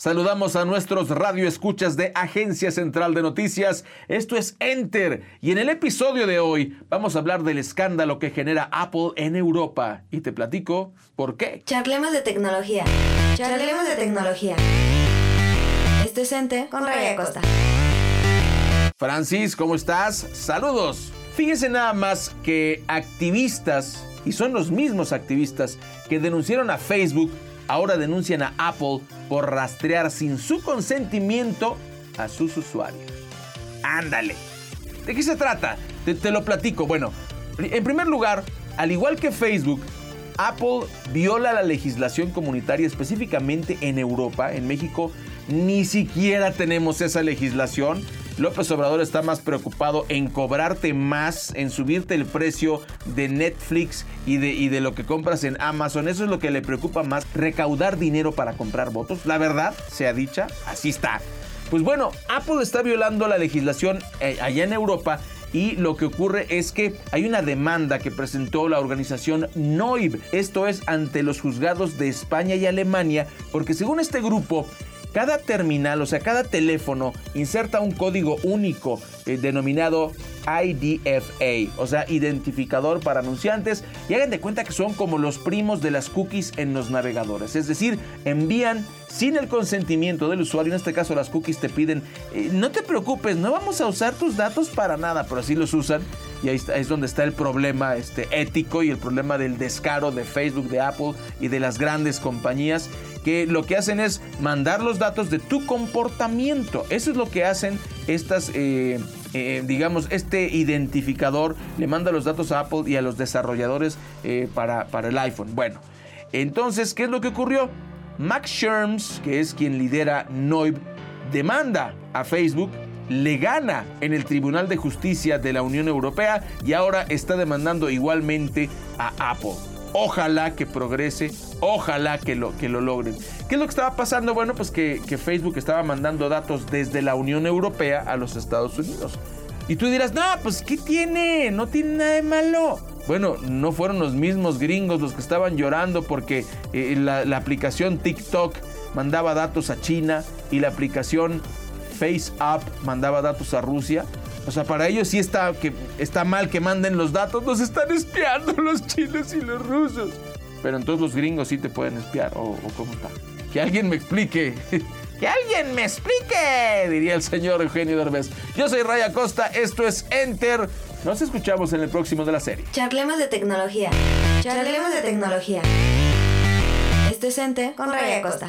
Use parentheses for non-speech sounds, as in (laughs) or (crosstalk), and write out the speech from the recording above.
Saludamos a nuestros radioescuchas de Agencia Central de Noticias. Esto es Enter y en el episodio de hoy vamos a hablar del escándalo que genera Apple en Europa y te platico por qué. Charlemos de tecnología. Charlemos de tecnología. Esto es Enter con Raya Costa. Francis, ¿cómo estás? Saludos. Fíjense nada más que activistas, y son los mismos activistas que denunciaron a Facebook ahora denuncian a Apple por rastrear sin su consentimiento a sus usuarios. Ándale. ¿De qué se trata? Te, lo platico. Bueno, en primer lugar, al igual que Facebook, Apple viola la legislación comunitaria específicamente en Europa. En México ni siquiera tenemos esa legislación. López Obrador está más preocupado en cobrarte más, en subirte el precio de Netflix y de, lo que compras en Amazon. Eso es lo que le preocupa más, recaudar dinero para comprar votos. La verdad, sea dicha, así está. Pues bueno, Apple está violando la legislación eh, allá en Europa y lo que ocurre es que hay una demanda que presentó la organización NOIB, esto es ante los juzgados de España y Alemania, porque según este grupo, cada terminal, o sea, cada teléfono inserta un código único eh, denominado IDFA, o sea, identificador para anunciantes, y hagan de cuenta que son como los primos de las cookies en los navegadores, es decir, envían sin el consentimiento del usuario, en este caso las cookies te piden, eh, no te preocupes, no vamos a usar tus datos para nada, pero así los usan y ahí es donde está el problema este, ético y el problema del descaro de Facebook, de Apple y de las grandes compañías que lo que hacen es mandar los datos de tu comportamiento. Eso es lo que hacen estas, eh, eh, digamos, este identificador le manda los datos a Apple y a los desarrolladores eh, para, para el iPhone. Bueno, entonces, ¿qué es lo que ocurrió? Max Scherms, que es quien lidera Noib, demanda a Facebook le gana en el Tribunal de Justicia de la Unión Europea y ahora está demandando igualmente a Apple. Ojalá que progrese, ojalá que lo, que lo logren. ¿Qué es lo que estaba pasando? Bueno, pues que, Facebook estaba mandando datos desde la Unión Europea a los Estados Unidos. Y tú dirás, no, pues ¿qué tiene? No tiene nada de malo. Bueno, no fueron los mismos gringos los que estaban llorando porque eh, la, la, aplicación TikTok mandaba datos a China y la aplicación FaceApp mandaba datos a Rusia. O sea, para ellos sí está, que, está mal que manden los datos, nos están espiando (laughs) los chinos y los rusos. Pero entonces los gringos sí te pueden espiar, o, o cómo está. Que alguien me explique. (laughs) ¡Que alguien me explique! Diría el señor Eugenio Derbez. Yo soy Raya Costa, esto es Enter. Nos escuchamos en el próximo de la serie. Charlemos de tecnología. Charlemos de tecnología. Esto es Enter con Raya Costa.